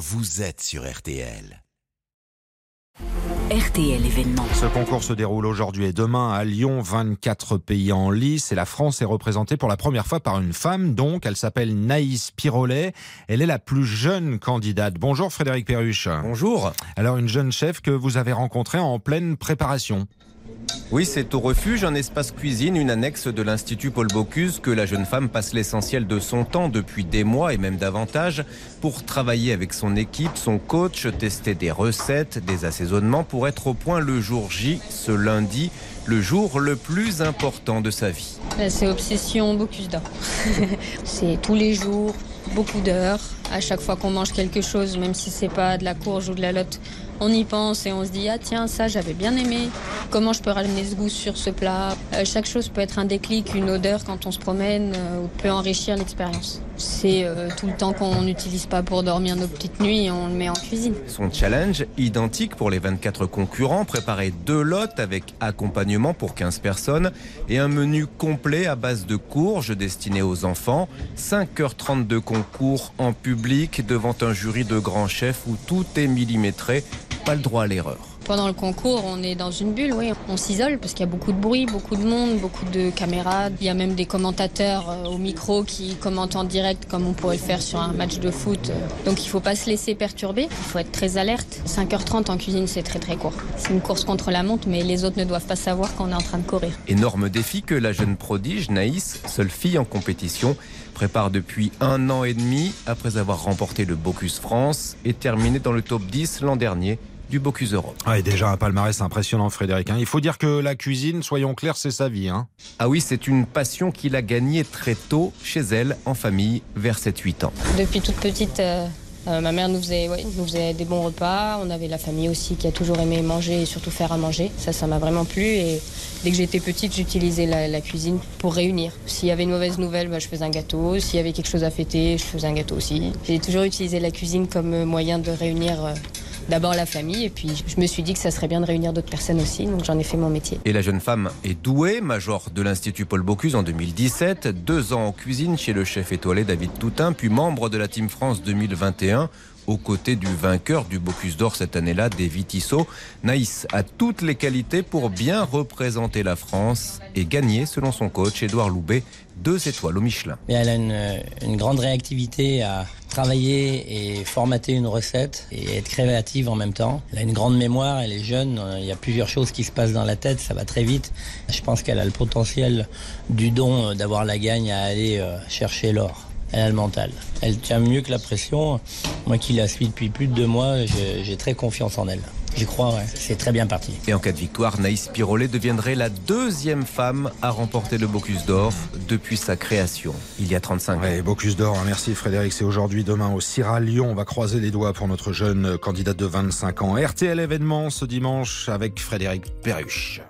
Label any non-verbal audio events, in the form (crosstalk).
vous êtes sur RTL. RTL événement. Ce concours se déroule aujourd'hui et demain à Lyon, 24 pays en lice et la France est représentée pour la première fois par une femme, donc elle s'appelle Naïs Pirolet. Elle est la plus jeune candidate. Bonjour Frédéric Perruche. Bonjour. Alors une jeune chef que vous avez rencontrée en pleine préparation. Oui, c'est au refuge, un espace cuisine, une annexe de l'Institut Paul Bocuse que la jeune femme passe l'essentiel de son temps depuis des mois et même davantage pour travailler avec son équipe, son coach, tester des recettes, des assaisonnements pour être au point le jour J, ce lundi, le jour le plus important de sa vie. C'est Obsession Bocuse d'or. (laughs) c'est tous les jours, beaucoup d'heures. À chaque fois qu'on mange quelque chose, même si c'est pas de la courge ou de la lotte, on y pense et on se dit ah tiens ça j'avais bien aimé. Comment je peux ramener ce goût sur ce plat? Euh, Chaque chose peut être un déclic, une odeur quand on se promène euh, peut enrichir l'expérience. C'est euh, tout le temps qu'on n'utilise pas pour dormir nos petites nuits on le met en cuisine. Son challenge, identique pour les 24 concurrents, préparer deux lots avec accompagnement pour 15 personnes et un menu complet à base de courges destinées aux enfants. 5h30 de concours en public devant un jury de grands chefs où tout est millimétré pas le droit à l'erreur. Pendant le concours, on est dans une bulle, oui. On s'isole parce qu'il y a beaucoup de bruit, beaucoup de monde, beaucoup de caméras. Il y a même des commentateurs euh, au micro qui commentent en direct comme on pourrait le faire sur un match de foot. Donc il ne faut pas se laisser perturber, il faut être très alerte. 5h30 en cuisine, c'est très très court. C'est une course contre la montre, mais les autres ne doivent pas savoir qu'on est en train de courir. Énorme défi que la jeune prodige, Naïs, seule fille en compétition, prépare depuis un an et demi après avoir remporté le Bocuse France et terminé dans le top 10 l'an dernier du Bocuse Europe. Ah, déjà un palmarès impressionnant, Frédéric. Hein. Il faut dire que la cuisine, soyons clairs, c'est sa vie. Hein. Ah oui, c'est une passion qu'il a gagnée très tôt chez elle, en famille, vers 7-8 ans. Depuis toute petite, euh, euh, ma mère nous faisait, nous faisait des bons repas. On avait la famille aussi qui a toujours aimé manger et surtout faire à manger. Ça, ça m'a vraiment plu. Et dès que j'étais petite, j'utilisais la, cuisine pour réunir. S'il y avait une mauvaise nouvelle, bah, je faisais un gâteau. S'il y avait quelque chose à fêter, je faisais un gâteau aussi. J'ai toujours utilisé la cuisine comme moyen de réunir. D'abord la famille et puis je me suis dit que ça serait bien de réunir d'autres personnes aussi, donc j'en ai fait mon métier. Et la jeune femme est douée, major de l'Institut Paul Bocuse en 2017, deux ans en cuisine chez le chef étoilé David Toutin, puis membre de la Team France 2021 aux côtés du vainqueur du Bocuse d'Or cette année-là, David Tissot. Naïs a toutes les qualités pour bien représenter la France et gagner, selon son coach Édouard Loubet, deux étoiles au Michelin. elle a une, grande réactivité à travailler et formater une recette et être créative en même temps. Elle a une grande mémoire, elle est jeune, il y a plusieurs choses qui se passent dans la tête, ça va très vite. Je pense qu'elle a le potentiel du don d'avoir la gagne à aller euh, chercher l'or elle a le mental. Elle tient mieux que la pression. Moi qui la suis depuis plus de deux mois, j'ai très confiance en elle. J'y crois, ouais. C'est très bien parti. Et en cas de victoire, Naïs Pirolet deviendrait la deuxième femme à remporter le Bocuse d'Or depuis sa création, il y a 35 ans. Ouais, Bocuse d'Or, hein. merci Frédéric. C'est aujourd'hui, demain au Cira Lyon. On va croiser les doigts pour notre jeune candidate de 25 ans. RTL événement ce dimanche avec Frédéric Perruche.